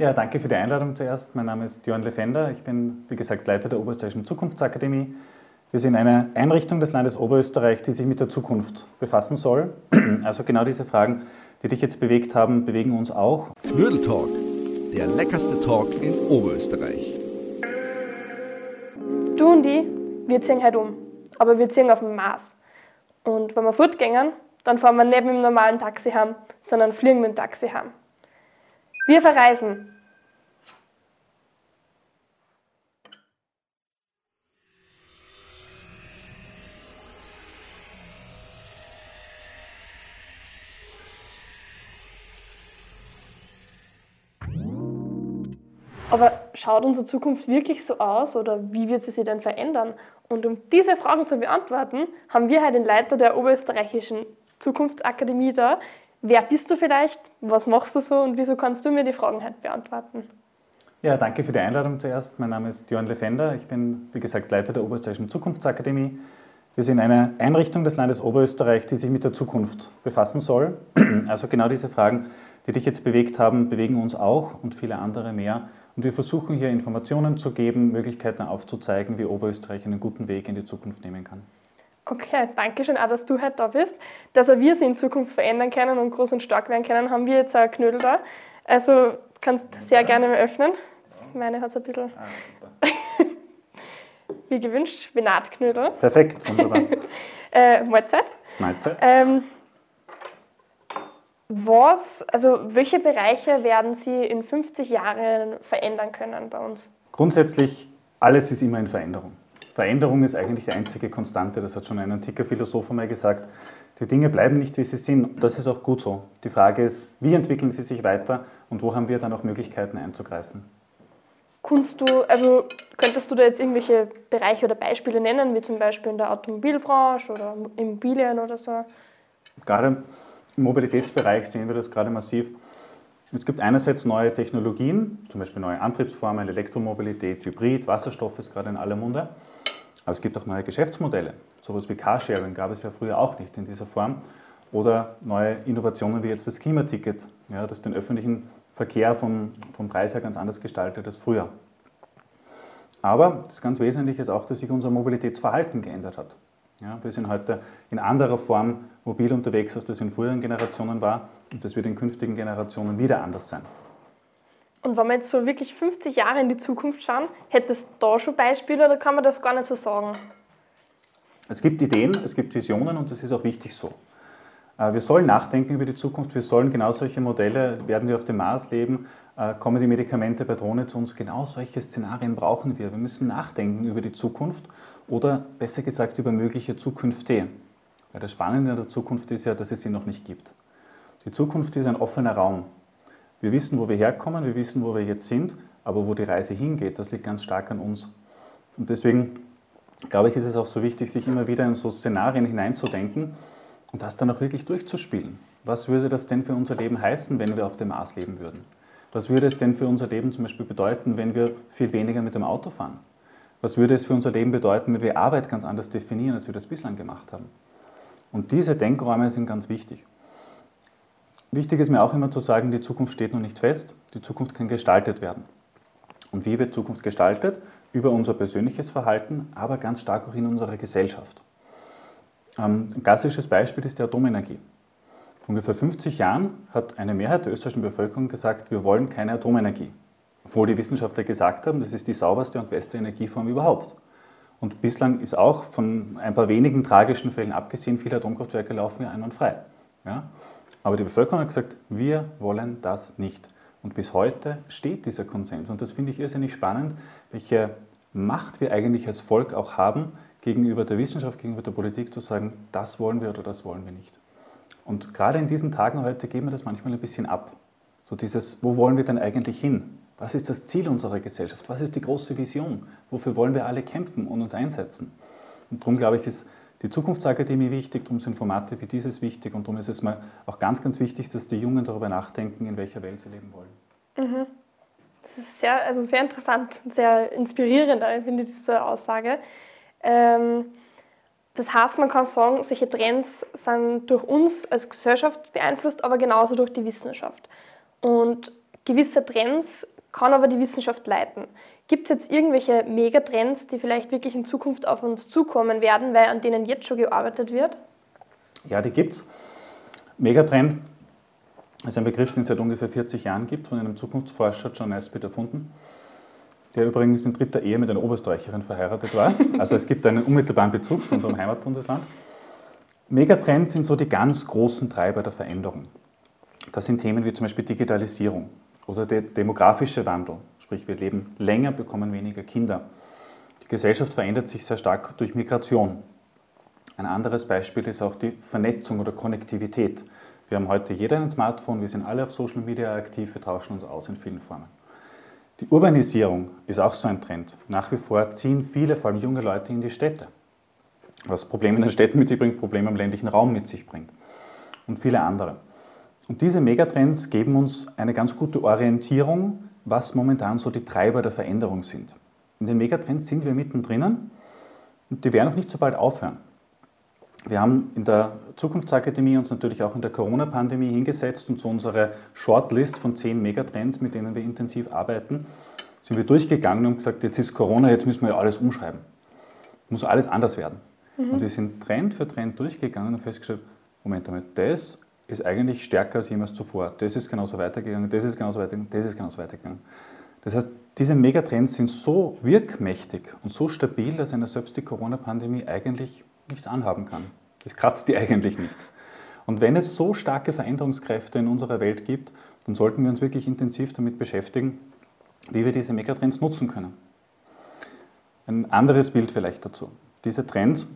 Ja, danke für die Einladung zuerst. Mein Name ist Jörn Lefender. Ich bin, wie gesagt, Leiter der Oberösterreichischen Zukunftsakademie. Wir sind eine Einrichtung des Landes Oberösterreich, die sich mit der Zukunft befassen soll. Also genau diese Fragen, die dich jetzt bewegt haben, bewegen uns auch. Knödel Talk, der leckerste Talk in Oberösterreich. Du und ich, wir ziehen halt um. Aber wir ziehen auf dem Mars. Und wenn wir fortgehen, dann fahren wir nicht mit dem normalen Taxi heim, sondern fliegen mit dem Taxi heim. Wir verreisen. Aber schaut unsere Zukunft wirklich so aus oder wie wird sie sich denn verändern? Und um diese Fragen zu beantworten, haben wir heute den Leiter der Oberösterreichischen Zukunftsakademie da, Wer bist du vielleicht? Was machst du so und wieso kannst du mir die Fragen heute beantworten? Ja, danke für die Einladung zuerst. Mein Name ist Jörn Lefender. Ich bin, wie gesagt, Leiter der Oberösterreichischen Zukunftsakademie. Wir sind eine Einrichtung des Landes Oberösterreich, die sich mit der Zukunft befassen soll. Also genau diese Fragen, die dich jetzt bewegt haben, bewegen uns auch und viele andere mehr. Und wir versuchen hier Informationen zu geben, Möglichkeiten aufzuzeigen, wie Oberösterreich einen guten Weg in die Zukunft nehmen kann. Okay, danke schön auch, dass du heute da bist. Dass wir sie in Zukunft verändern können und groß und stark werden können, haben wir jetzt ein Knödel da. Also kannst sehr gerne mal öffnen. Meine hat es ein bisschen ah, wie gewünscht, Spinatknödel. Perfekt, wunderbar. äh, Mahlzeit. Mahlzeit. Ähm, was, also welche Bereiche werden Sie in 50 Jahren verändern können bei uns? Grundsätzlich, alles ist immer in Veränderung. Veränderung ist eigentlich die einzige Konstante, das hat schon ein antiker Philosoph einmal gesagt. Die Dinge bleiben nicht, wie sie sind. Das ist auch gut so. Die Frage ist, wie entwickeln sie sich weiter und wo haben wir dann auch Möglichkeiten einzugreifen? Kunst du, also könntest du da jetzt irgendwelche Bereiche oder Beispiele nennen, wie zum Beispiel in der Automobilbranche oder Immobilien oder so? Gerade im Mobilitätsbereich sehen wir das gerade massiv. Es gibt einerseits neue Technologien, zum Beispiel neue Antriebsformen, Elektromobilität, Hybrid, Wasserstoff ist gerade in aller Munde. Aber es gibt auch neue Geschäftsmodelle. Sowas wie Carsharing gab es ja früher auch nicht in dieser Form. Oder neue Innovationen wie jetzt das Klimaticket, ja, das den öffentlichen Verkehr vom, vom Preis her ganz anders gestaltet als früher. Aber das ganz Wesentliche ist auch, dass sich unser Mobilitätsverhalten geändert hat. Ja, wir sind heute in anderer Form mobil unterwegs, als das in früheren Generationen war. Und das wird in künftigen Generationen wieder anders sein. Und wenn wir jetzt so wirklich 50 Jahre in die Zukunft schauen, hättest du da schon Beispiele oder kann man das gar nicht so sagen? Es gibt Ideen, es gibt Visionen und das ist auch wichtig so. Äh, wir sollen nachdenken über die Zukunft, wir sollen genau solche Modelle, werden wir auf dem Mars leben, äh, kommen die Medikamente bei Drohne zu uns, genau solche Szenarien brauchen wir. Wir müssen nachdenken über die Zukunft oder besser gesagt über mögliche Zukünfte. Weil das Spannende an der Zukunft ist ja, dass es sie noch nicht gibt. Die Zukunft ist ein offener Raum. Wir wissen, wo wir herkommen, wir wissen, wo wir jetzt sind, aber wo die Reise hingeht, das liegt ganz stark an uns. Und deswegen glaube ich, ist es auch so wichtig, sich immer wieder in so Szenarien hineinzudenken und das dann auch wirklich durchzuspielen. Was würde das denn für unser Leben heißen, wenn wir auf dem Mars leben würden? Was würde es denn für unser Leben zum Beispiel bedeuten, wenn wir viel weniger mit dem Auto fahren? Was würde es für unser Leben bedeuten, wenn wir Arbeit ganz anders definieren, als wir das bislang gemacht haben? Und diese Denkräume sind ganz wichtig. Wichtig ist mir auch immer zu sagen, die Zukunft steht noch nicht fest, die Zukunft kann gestaltet werden. Und wie wird Zukunft gestaltet? Über unser persönliches Verhalten, aber ganz stark auch in unserer Gesellschaft. Ähm, ein klassisches Beispiel ist die Atomenergie. Vor ungefähr 50 Jahren hat eine Mehrheit der österreichischen Bevölkerung gesagt, wir wollen keine Atomenergie. Obwohl die Wissenschaftler gesagt haben, das ist die sauberste und beste Energieform überhaupt. Und bislang ist auch von ein paar wenigen tragischen Fällen abgesehen, viele Atomkraftwerke laufen ja einwandfrei. Ja? Aber die Bevölkerung hat gesagt, wir wollen das nicht. Und bis heute steht dieser Konsens. Und das finde ich irrsinnig spannend, welche Macht wir eigentlich als Volk auch haben, gegenüber der Wissenschaft, gegenüber der Politik zu sagen, das wollen wir oder das wollen wir nicht. Und gerade in diesen Tagen heute geben wir das manchmal ein bisschen ab. So dieses, wo wollen wir denn eigentlich hin? Was ist das Ziel unserer Gesellschaft? Was ist die große Vision? Wofür wollen wir alle kämpfen und uns einsetzen? Und darum glaube ich, ist die Zukunftsakademie wichtig, darum sind Formate wie dieses wichtig und darum ist es mal auch ganz, ganz wichtig, dass die Jungen darüber nachdenken, in welcher Welt sie leben wollen. Mhm. Das ist sehr, also sehr interessant, sehr inspirierend, finde ich diese Aussage. Ähm, das heißt, man kann sagen, solche Trends sind durch uns als Gesellschaft beeinflusst, aber genauso durch die Wissenschaft. Und Gewisse Trends kann aber die Wissenschaft leiten. Gibt es jetzt irgendwelche Megatrends, die vielleicht wirklich in Zukunft auf uns zukommen werden, weil an denen jetzt schon gearbeitet wird? Ja, die gibt es. Megatrend ist ein Begriff, den es seit ungefähr 40 Jahren gibt, von einem Zukunftsforscher John Nesbitt erfunden, der übrigens in dritter Ehe mit einer Oberösterreicherin verheiratet war. Also es gibt einen unmittelbaren Bezug zu unserem Heimatbundesland. Megatrends sind so die ganz großen Treiber der Veränderung. Das sind Themen wie zum Beispiel Digitalisierung oder der demografische Wandel, sprich wir leben länger, bekommen weniger Kinder. Die Gesellschaft verändert sich sehr stark durch Migration. Ein anderes Beispiel ist auch die Vernetzung oder Konnektivität. Wir haben heute jeder ein Smartphone, wir sind alle auf Social Media aktiv, wir tauschen uns aus in vielen Formen. Die Urbanisierung ist auch so ein Trend. Nach wie vor ziehen viele, vor allem junge Leute, in die Städte. Was Probleme in den Städten mit sich bringt, Probleme im ländlichen Raum mit sich bringt. Und viele andere. Und diese Megatrends geben uns eine ganz gute Orientierung, was momentan so die Treiber der Veränderung sind. In den Megatrends sind wir mittendrin und die werden auch nicht so bald aufhören. Wir haben in der Zukunftsakademie uns natürlich auch in der Corona-Pandemie hingesetzt und so unsere Shortlist von zehn Megatrends, mit denen wir intensiv arbeiten, sind wir durchgegangen und gesagt, jetzt ist Corona, jetzt müssen wir ja alles umschreiben. Muss alles anders werden. Mhm. Und wir sind Trend für Trend durchgegangen und festgestellt, Moment einmal, das ist eigentlich stärker als jemals zuvor. Das ist genauso weitergegangen, das ist genauso weitergegangen, das ist genauso weitergegangen. Das heißt, diese Megatrends sind so wirkmächtig und so stabil, dass einer selbst die Corona-Pandemie eigentlich nichts anhaben kann. Das kratzt die eigentlich nicht. Und wenn es so starke Veränderungskräfte in unserer Welt gibt, dann sollten wir uns wirklich intensiv damit beschäftigen, wie wir diese Megatrends nutzen können. Ein anderes Bild vielleicht dazu. Diese Trends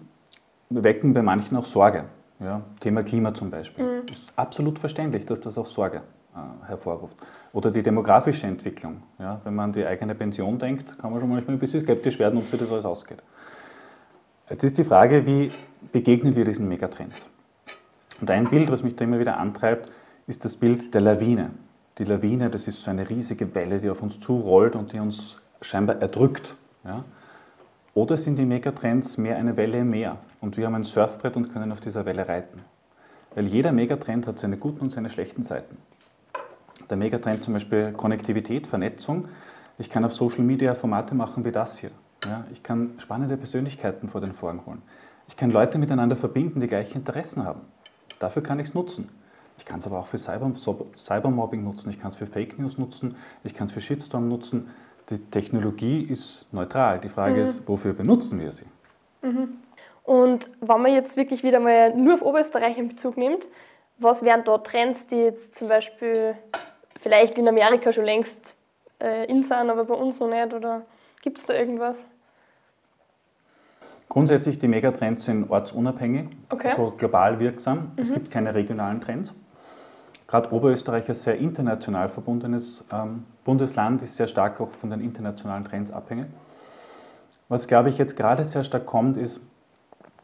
wecken bei manchen auch Sorge. Ja, Thema Klima zum Beispiel. Mhm. Ist absolut verständlich, dass das auch Sorge äh, hervorruft. Oder die demografische Entwicklung. Ja, wenn man an die eigene Pension denkt, kann man schon manchmal ein bisschen skeptisch werden, ob sich das alles ausgeht. Jetzt ist die Frage, wie begegnen wir diesen Megatrends? Und ein Bild, was mich da immer wieder antreibt, ist das Bild der Lawine. Die Lawine, das ist so eine riesige Welle, die auf uns zurollt und die uns scheinbar erdrückt. Ja? Oder sind die Megatrends mehr eine Welle im Meer und wir haben ein Surfbrett und können auf dieser Welle reiten? Weil jeder Megatrend hat seine guten und seine schlechten Seiten. Der Megatrend zum Beispiel Konnektivität, Vernetzung. Ich kann auf Social Media Formate machen wie das hier. Ja, ich kann spannende Persönlichkeiten vor den Vorhang holen. Ich kann Leute miteinander verbinden, die gleiche Interessen haben. Dafür kann ich es nutzen. Ich kann es aber auch für Cyber, Cybermobbing nutzen, ich kann es für Fake News nutzen, ich kann es für Shitstorm nutzen die Technologie ist neutral. Die Frage mhm. ist, wofür benutzen wir sie? Mhm. Und wenn man jetzt wirklich wieder mal nur auf Oberösterreich in Bezug nimmt, was wären da Trends, die jetzt zum Beispiel vielleicht in Amerika schon längst äh, in sind, aber bei uns noch nicht? Oder gibt es da irgendwas? Grundsätzlich, die Megatrends sind ortsunabhängig, okay. also global wirksam. Mhm. Es gibt keine regionalen Trends. Gerade Oberösterreich ein sehr international verbundenes ähm, Bundesland ist sehr stark auch von den internationalen Trends abhängig. Was, glaube ich, jetzt gerade sehr stark kommt, ist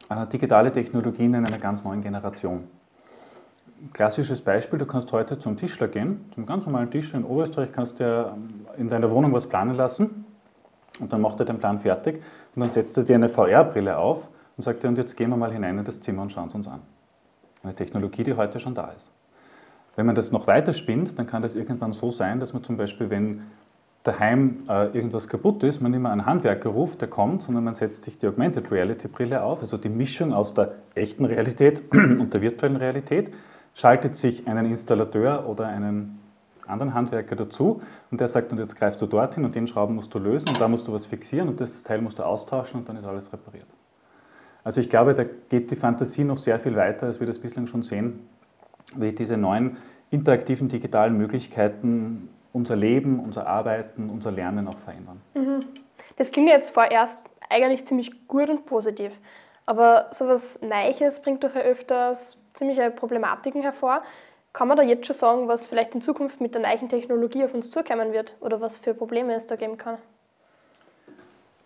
äh, digitale Technologien in einer ganz neuen Generation. Klassisches Beispiel, du kannst heute zum Tischler gehen, zum ganz normalen Tischler in Oberösterreich, kannst dir ähm, in deiner Wohnung was planen lassen und dann macht er den Plan fertig und dann setzt er dir eine VR-Brille auf und sagt dir, und jetzt gehen wir mal hinein in das Zimmer und schauen es uns an. Eine Technologie, die heute schon da ist. Wenn man das noch weiter spinnt, dann kann das irgendwann so sein, dass man zum Beispiel, wenn daheim äh, irgendwas kaputt ist, man mehr einen Handwerker ruft, der kommt, sondern man setzt sich die Augmented Reality Brille auf, also die Mischung aus der echten Realität und der virtuellen Realität, schaltet sich einen Installateur oder einen anderen Handwerker dazu und der sagt, und jetzt greifst du dorthin und den Schrauben musst du lösen und da musst du was fixieren und das Teil musst du austauschen und dann ist alles repariert. Also ich glaube, da geht die Fantasie noch sehr viel weiter, als wir das bislang schon sehen, wie diese neuen interaktiven digitalen Möglichkeiten unser Leben, unser Arbeiten, unser Lernen auch verändern. Mhm. Das klingt jetzt vorerst eigentlich ziemlich gut und positiv. Aber sowas Neues bringt doch ja öfters ziemliche Problematiken hervor. Kann man da jetzt schon sagen, was vielleicht in Zukunft mit der neuen Technologie auf uns zukommen wird oder was für Probleme es da geben kann?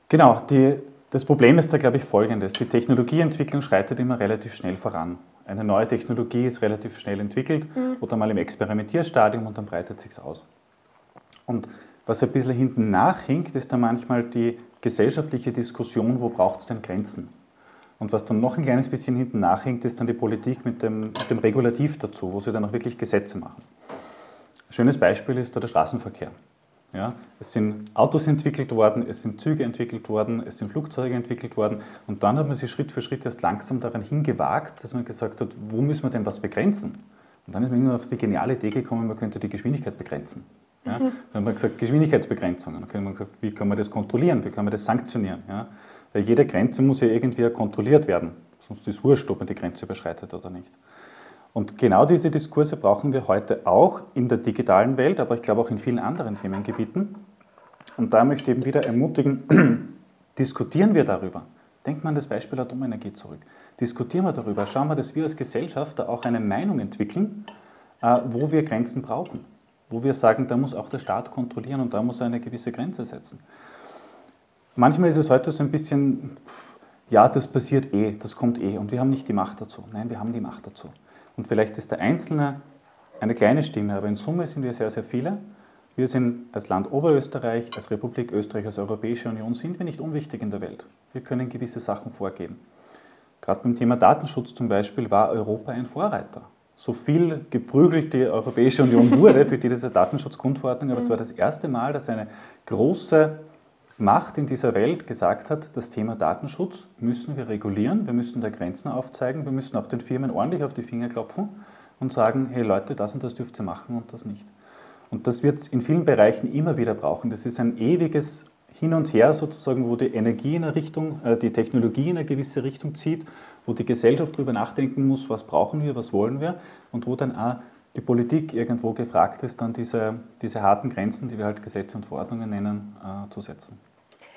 Genau, die, das Problem ist da, glaube ich, folgendes. Die Technologieentwicklung schreitet immer relativ schnell voran. Eine neue Technologie ist relativ schnell entwickelt mhm. oder mal im Experimentierstadium und dann breitet sich aus. Und was ein bisschen hinten nachhinkt, ist dann manchmal die gesellschaftliche Diskussion, wo braucht es denn Grenzen? Und was dann noch ein kleines bisschen hinten nachhinkt, ist dann die Politik mit dem, mit dem Regulativ dazu, wo sie dann auch wirklich Gesetze machen. schönes Beispiel ist da der Straßenverkehr. Ja, es sind Autos entwickelt worden, es sind Züge entwickelt worden, es sind Flugzeuge entwickelt worden und dann hat man sich Schritt für Schritt erst langsam daran hingewagt, dass man gesagt hat, wo müssen wir denn was begrenzen? Und dann ist man irgendwann auf die geniale Idee gekommen, man könnte die Geschwindigkeit begrenzen. Ja? Mhm. Dann hat man gesagt, Geschwindigkeitsbegrenzungen. Dann hat man gesagt, wie kann man das kontrollieren, wie kann man das sanktionieren? Ja? Weil jede Grenze muss ja irgendwie kontrolliert werden, sonst ist es wurscht, ob man die Grenze überschreitet oder nicht. Und genau diese Diskurse brauchen wir heute auch in der digitalen Welt, aber ich glaube auch in vielen anderen Themengebieten. Und da möchte ich eben wieder ermutigen, diskutieren wir darüber. Denkt man das Beispiel Atomenergie zurück. Diskutieren wir darüber. Schauen wir, dass wir als Gesellschaft da auch eine Meinung entwickeln, äh, wo wir Grenzen brauchen. Wo wir sagen, da muss auch der Staat kontrollieren und da muss er eine gewisse Grenze setzen. Manchmal ist es heute so ein bisschen, ja, das passiert eh, das kommt eh und wir haben nicht die Macht dazu. Nein, wir haben die Macht dazu. Und vielleicht ist der Einzelne eine kleine Stimme, aber in Summe sind wir sehr, sehr viele. Wir sind als Land Oberösterreich, als Republik Österreich, als Europäische Union, sind wir nicht unwichtig in der Welt. Wir können gewisse Sachen vorgeben. Gerade beim Thema Datenschutz zum Beispiel war Europa ein Vorreiter. So viel geprügelt die Europäische Union wurde für diese Datenschutzgrundverordnung, aber es war das erste Mal, dass eine große Macht in dieser Welt gesagt hat, das Thema Datenschutz müssen wir regulieren, wir müssen da Grenzen aufzeigen, wir müssen auch den Firmen ordentlich auf die Finger klopfen und sagen, hey Leute, das und das dürft ihr machen und das nicht. Und das wird es in vielen Bereichen immer wieder brauchen. Das ist ein ewiges Hin und Her sozusagen, wo die Energie in eine Richtung, äh, die Technologie in eine gewisse Richtung zieht, wo die Gesellschaft darüber nachdenken muss, was brauchen wir, was wollen wir und wo dann auch die Politik irgendwo gefragt ist, dann diese, diese harten Grenzen, die wir halt Gesetze und Verordnungen nennen, äh, zu setzen.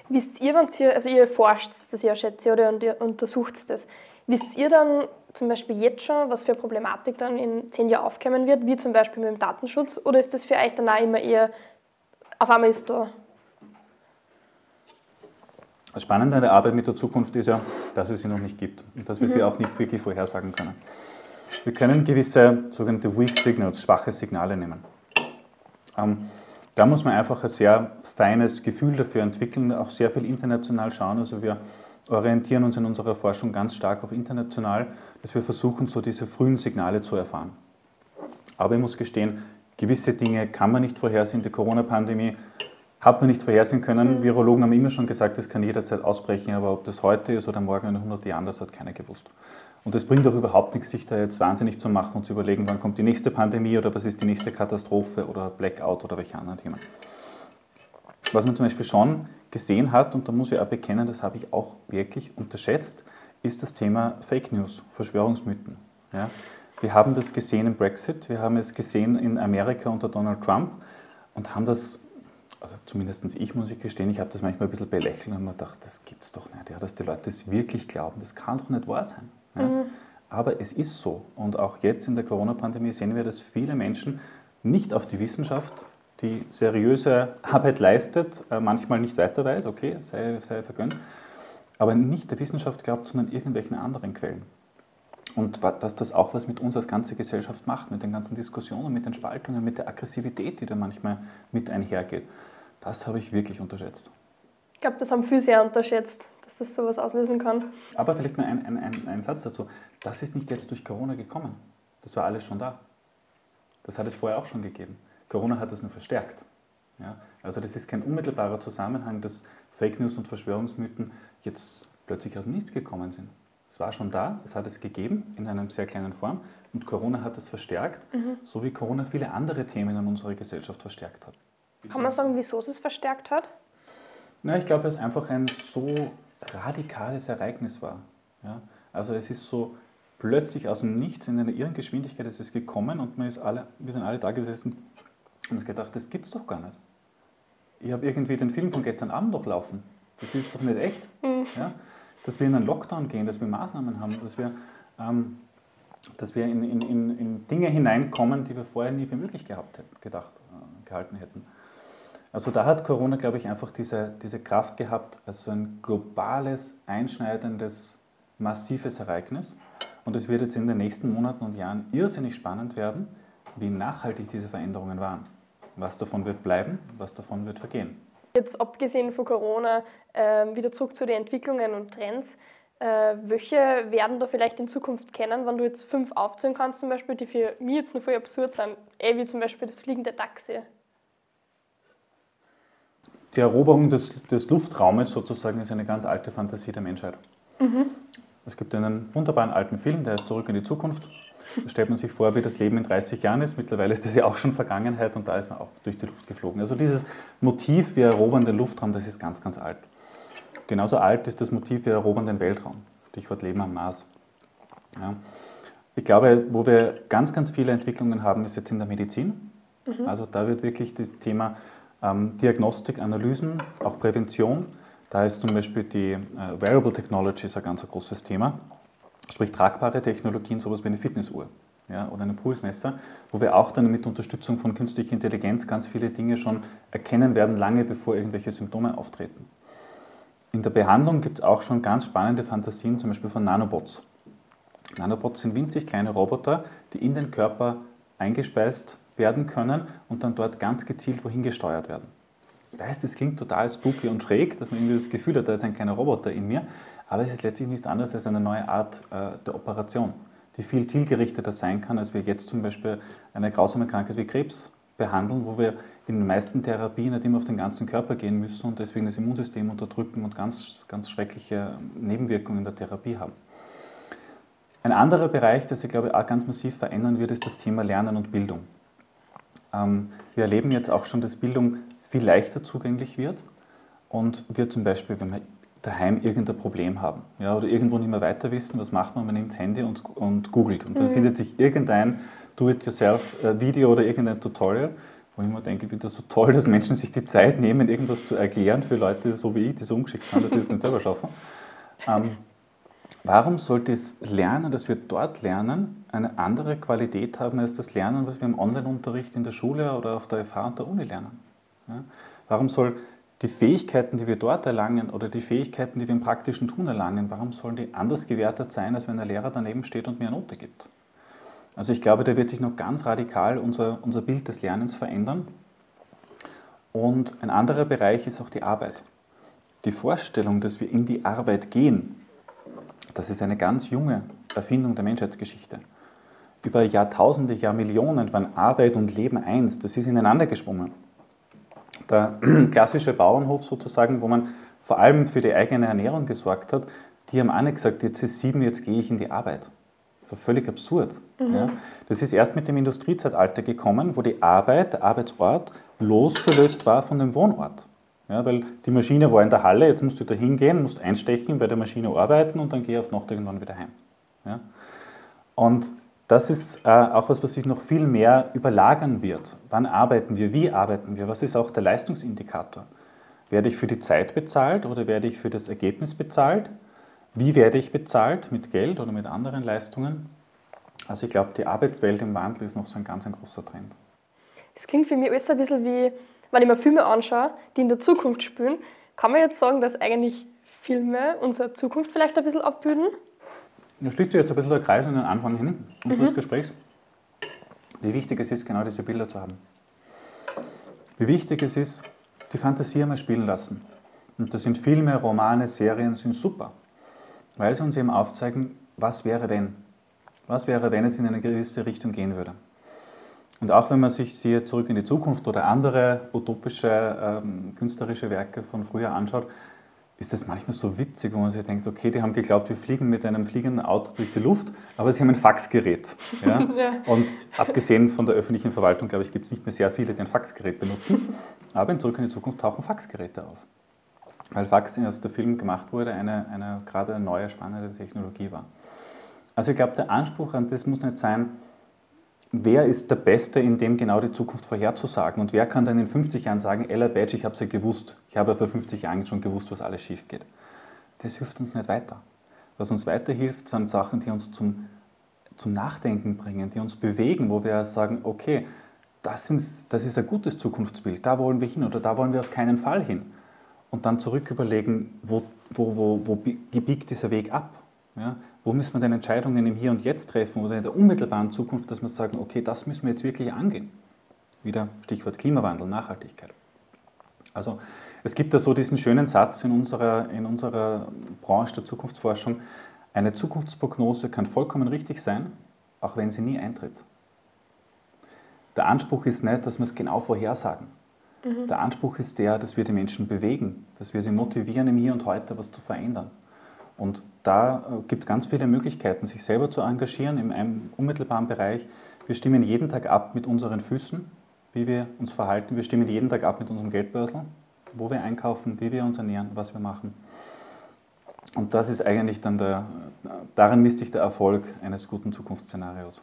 Wisst ihr, wenn ihr, also ihr forscht das ja, schätze oder und ihr untersucht das, wisst ihr dann zum Beispiel jetzt schon, was für eine Problematik dann in zehn Jahren aufkommen wird, wie zum Beispiel mit dem Datenschutz, oder ist das für euch dann auch immer eher, auf einmal ist da? Das Spannende an der Arbeit mit der Zukunft ist ja, dass es sie noch nicht gibt und dass wir mhm. sie auch nicht wirklich vorhersagen können. Wir können gewisse sogenannte Weak Signals, schwache Signale nehmen. Ähm, da muss man einfach ein sehr feines Gefühl dafür entwickeln, auch sehr viel international schauen. Also wir orientieren uns in unserer Forschung ganz stark auch international, dass wir versuchen, so diese frühen Signale zu erfahren. Aber ich muss gestehen, gewisse Dinge kann man nicht vorhersehen. Die Corona-Pandemie hat man nicht vorhersehen können. Mhm. Virologen haben immer schon gesagt, das kann jederzeit ausbrechen, aber ob das heute ist oder morgen in 100 Jahren, das hat keiner gewusst. Und es bringt auch überhaupt nichts, sich da jetzt wahnsinnig zu machen und zu überlegen, wann kommt die nächste Pandemie oder was ist die nächste Katastrophe oder Blackout oder welche anderen Themen. Was man zum Beispiel schon gesehen hat, und da muss ich auch bekennen, das habe ich auch wirklich unterschätzt, ist das Thema Fake News, Verschwörungsmythen. Ja? Wir haben das gesehen im Brexit, wir haben es gesehen in Amerika unter Donald Trump und haben das, also zumindest ich muss ich gestehen, ich habe das manchmal ein bisschen belächelt und mir gedacht, das gibt es doch nicht, ja, dass die Leute das wirklich glauben, das kann doch nicht wahr sein. Ja? Mhm. Aber es ist so. Und auch jetzt in der Corona-Pandemie sehen wir, dass viele Menschen nicht auf die Wissenschaft, die seriöse Arbeit leistet, äh, manchmal nicht weiter weiß, okay, sei, sei vergönnt, aber nicht der Wissenschaft glaubt, sondern irgendwelchen anderen Quellen. Und dass das auch was mit uns als ganze Gesellschaft macht, mit den ganzen Diskussionen, mit den Spaltungen, mit der Aggressivität, die da manchmal mit einhergeht, das habe ich wirklich unterschätzt. Ich glaube, das haben viele sehr unterschätzt dass das sowas auslösen kann. Aber vielleicht nur ein, ein, ein, ein Satz dazu. Das ist nicht jetzt durch Corona gekommen. Das war alles schon da. Das hat es vorher auch schon gegeben. Corona hat das nur verstärkt. Ja? Also das ist kein unmittelbarer Zusammenhang, dass Fake News und Verschwörungsmythen jetzt plötzlich aus dem Nichts gekommen sind. Es war schon da, es hat es gegeben in einer sehr kleinen Form und Corona hat es verstärkt, mhm. so wie Corona viele andere Themen in unserer Gesellschaft verstärkt hat. Kann man sagen, wieso es es verstärkt hat? Na, ich glaube, es ist einfach ein so radikales Ereignis war. Ja? Also es ist so plötzlich aus dem Nichts in einer irren Geschwindigkeit ist es gekommen und man ist alle, wir sind alle da gesessen und uns gedacht, das gibt's doch gar nicht. Ich habe irgendwie den Film von gestern Abend noch laufen. Das ist doch nicht echt. Mhm. Ja? Dass wir in einen Lockdown gehen, dass wir Maßnahmen haben, dass wir, ähm, dass wir in, in, in, in, Dinge hineinkommen, die wir vorher nie für möglich gehabt, gedacht, äh, gehalten hätten. Also da hat Corona, glaube ich, einfach diese, diese Kraft gehabt als so ein globales, einschneidendes, massives Ereignis. Und es wird jetzt in den nächsten Monaten und Jahren irrsinnig spannend werden, wie nachhaltig diese Veränderungen waren. Was davon wird bleiben, was davon wird vergehen. Jetzt abgesehen von Corona, äh, wieder zurück zu den Entwicklungen und Trends. Äh, welche werden da vielleicht in Zukunft kennen, wenn du jetzt fünf aufzählen kannst, zum Beispiel, die für mich jetzt noch voll absurd sind, wie zum Beispiel das fliegende Taxi? Die Eroberung des, des Luftraumes sozusagen ist eine ganz alte Fantasie der Menschheit. Mhm. Es gibt einen wunderbaren alten Film, der ist Zurück in die Zukunft. Da stellt man sich vor, wie das Leben in 30 Jahren ist. Mittlerweile ist das ja auch schon Vergangenheit und da ist man auch durch die Luft geflogen. Also dieses Motiv, wir erobern den Luftraum, das ist ganz, ganz alt. Genauso alt ist das Motiv, wir erobern den Weltraum. Stichwort Leben am Mars. Ja. Ich glaube, wo wir ganz, ganz viele Entwicklungen haben, ist jetzt in der Medizin. Mhm. Also da wird wirklich das Thema ähm, Diagnostik, Analysen, auch Prävention. Da ist zum Beispiel die äh, Wearable Technologies ein ganz großes Thema. Sprich tragbare Technologien, sowas wie eine Fitnessuhr ja, oder ein Pulsmesser, wo wir auch dann mit Unterstützung von künstlicher Intelligenz ganz viele Dinge schon erkennen werden, lange bevor irgendwelche Symptome auftreten. In der Behandlung gibt es auch schon ganz spannende Fantasien, zum Beispiel von Nanobots. Nanobots sind winzig kleine Roboter, die in den Körper eingespeist werden können und dann dort ganz gezielt wohin gesteuert werden. Ich weiß, das klingt total spooky und schräg, dass man irgendwie das Gefühl hat, da ist ein kleiner Roboter in mir, aber es ist letztlich nichts anderes als eine neue Art äh, der Operation, die viel zielgerichteter sein kann, als wir jetzt zum Beispiel eine grausame Krankheit wie Krebs behandeln, wo wir in den meisten Therapien nicht immer auf den ganzen Körper gehen müssen und deswegen das Immunsystem unterdrücken und ganz, ganz schreckliche Nebenwirkungen der Therapie haben. Ein anderer Bereich, der sich, glaube ich, auch ganz massiv verändern wird, ist das Thema Lernen und Bildung. Ähm, wir erleben jetzt auch schon, dass Bildung viel leichter zugänglich wird und wir zum Beispiel, wenn wir daheim irgendein Problem haben ja, oder irgendwo nicht mehr weiter wissen, was macht man? Man nimmt das Handy und, und googelt und dann mhm. findet sich irgendein Do-it-yourself-Video oder irgendein Tutorial, wo ich mir denke, das so toll, dass Menschen sich die Zeit nehmen, irgendwas zu erklären für Leute so wie ich, die so ungeschickt sind, dass sie es nicht selber schaffen. Ähm, warum sollte das Lernen, das wir dort lernen, eine andere Qualität haben als das Lernen, was wir im Online-Unterricht in der Schule oder auf der FH und der Uni lernen? Ja? Warum soll die Fähigkeiten, die wir dort erlangen oder die Fähigkeiten, die wir im praktischen Tun erlangen, warum sollen die anders gewertet sein, als wenn ein Lehrer daneben steht und mir eine Note gibt? Also ich glaube, da wird sich noch ganz radikal unser, unser Bild des Lernens verändern. Und ein anderer Bereich ist auch die Arbeit. Die Vorstellung, dass wir in die Arbeit gehen, das ist eine ganz junge Erfindung der Menschheitsgeschichte. Über Jahrtausende, Jahrmillionen waren Arbeit und Leben eins. Das ist ineinander geschwungen der klassische Bauernhof sozusagen, wo man vor allem für die eigene Ernährung gesorgt hat, die haben auch nicht gesagt, jetzt ist sieben, jetzt gehe ich in die Arbeit. So völlig absurd. Mhm. Ja. Das ist erst mit dem Industriezeitalter gekommen, wo die Arbeit, der Arbeitsort, losgelöst war von dem Wohnort. Ja, weil die Maschine war in der Halle, jetzt musst du da hingehen, musst einstechen, bei der Maschine arbeiten und dann geh auf Nacht irgendwann wieder heim. Ja. Und das ist äh, auch was, was sich noch viel mehr überlagern wird. Wann arbeiten wir? Wie arbeiten wir? Was ist auch der Leistungsindikator? Werde ich für die Zeit bezahlt oder werde ich für das Ergebnis bezahlt? Wie werde ich bezahlt? Mit Geld oder mit anderen Leistungen? Also ich glaube, die Arbeitswelt im Wandel ist noch so ein ganz ein großer Trend. Das klingt für mich alles ein bisschen wie, wenn ich mir Filme anschaue, die in der Zukunft spielen, kann man jetzt sagen, dass eigentlich Filme unsere Zukunft vielleicht ein bisschen abbilden? Da schließt sich jetzt ein bisschen der Kreis an den Anfang hin unseres mhm. Gesprächs. Wie wichtig es ist, genau diese Bilder zu haben. Wie wichtig es ist, die Fantasie einmal spielen lassen. Und da sind Filme, Romane, Serien sind super, weil sie uns eben aufzeigen, was wäre wenn. Was wäre, wenn es in eine gewisse Richtung gehen würde. Und auch wenn man sich siehe zurück in die Zukunft oder andere utopische ähm, künstlerische Werke von früher anschaut, ist das manchmal so witzig, wo man sich denkt, okay, die haben geglaubt, wir fliegen mit einem fliegenden Auto durch die Luft, aber sie haben ein Faxgerät. Ja? ja. Und abgesehen von der öffentlichen Verwaltung, glaube ich, gibt es nicht mehr sehr viele, die ein Faxgerät benutzen. Aber in Zurück in die Zukunft tauchen Faxgeräte auf. Weil Fax, als der Film gemacht wurde, eine, eine gerade neue, spannende Technologie war. Also ich glaube, der Anspruch an das muss nicht sein, wer ist der Beste in dem genau die Zukunft vorherzusagen und wer kann dann in 50 Jahren sagen, Ella Badge, ich habe es ja gewusst, ich habe ja vor 50 Jahren schon gewusst, was alles schief geht. Das hilft uns nicht weiter. Was uns weiterhilft, sind Sachen, die uns zum, zum Nachdenken bringen, die uns bewegen, wo wir sagen, okay, das, sind, das ist ein gutes Zukunftsbild, da wollen wir hin oder da wollen wir auf keinen Fall hin. Und dann zurück überlegen, wo, wo, wo, wo biegt dieser Weg ab? Ja? Wo müssen wir denn Entscheidungen im Hier und Jetzt treffen oder in der unmittelbaren Zukunft, dass wir sagen, okay, das müssen wir jetzt wirklich angehen. Wieder Stichwort Klimawandel, Nachhaltigkeit. Also es gibt da so diesen schönen Satz in unserer, in unserer Branche der Zukunftsforschung, eine Zukunftsprognose kann vollkommen richtig sein, auch wenn sie nie eintritt. Der Anspruch ist nicht, dass wir es genau vorhersagen. Mhm. Der Anspruch ist der, dass wir die Menschen bewegen, dass wir sie motivieren, im Hier und Heute was zu verändern. Und da äh, gibt es ganz viele Möglichkeiten, sich selber zu engagieren einem unmittelbaren Bereich. Wir stimmen jeden Tag ab mit unseren Füßen, wie wir uns verhalten. Wir stimmen jeden Tag ab mit unserem Geldbörsel, wo wir einkaufen, wie wir uns ernähren, was wir machen. Und das ist eigentlich dann der, darin misst sich der Erfolg eines guten Zukunftsszenarios.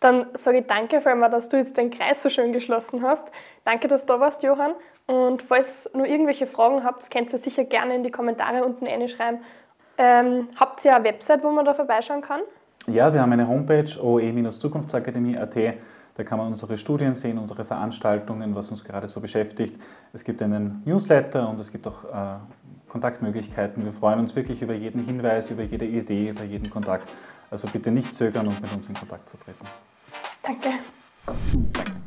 Dann sage ich danke vor allem, dass du jetzt den Kreis so schön geschlossen hast. Danke, dass du da warst, Johann. Und falls nur irgendwelche Fragen habt, könnt ihr sicher gerne in die Kommentare unten reinschreiben. Ähm, habt ihr eine Website, wo man da vorbeischauen kann? Ja, wir haben eine Homepage oe-zukunftsakademie.at. Da kann man unsere Studien sehen, unsere Veranstaltungen, was uns gerade so beschäftigt. Es gibt einen Newsletter und es gibt auch äh, Kontaktmöglichkeiten. Wir freuen uns wirklich über jeden Hinweis, über jede Idee, über jeden Kontakt. Also bitte nicht zögern und mit uns in Kontakt zu treten. Danke. Danke.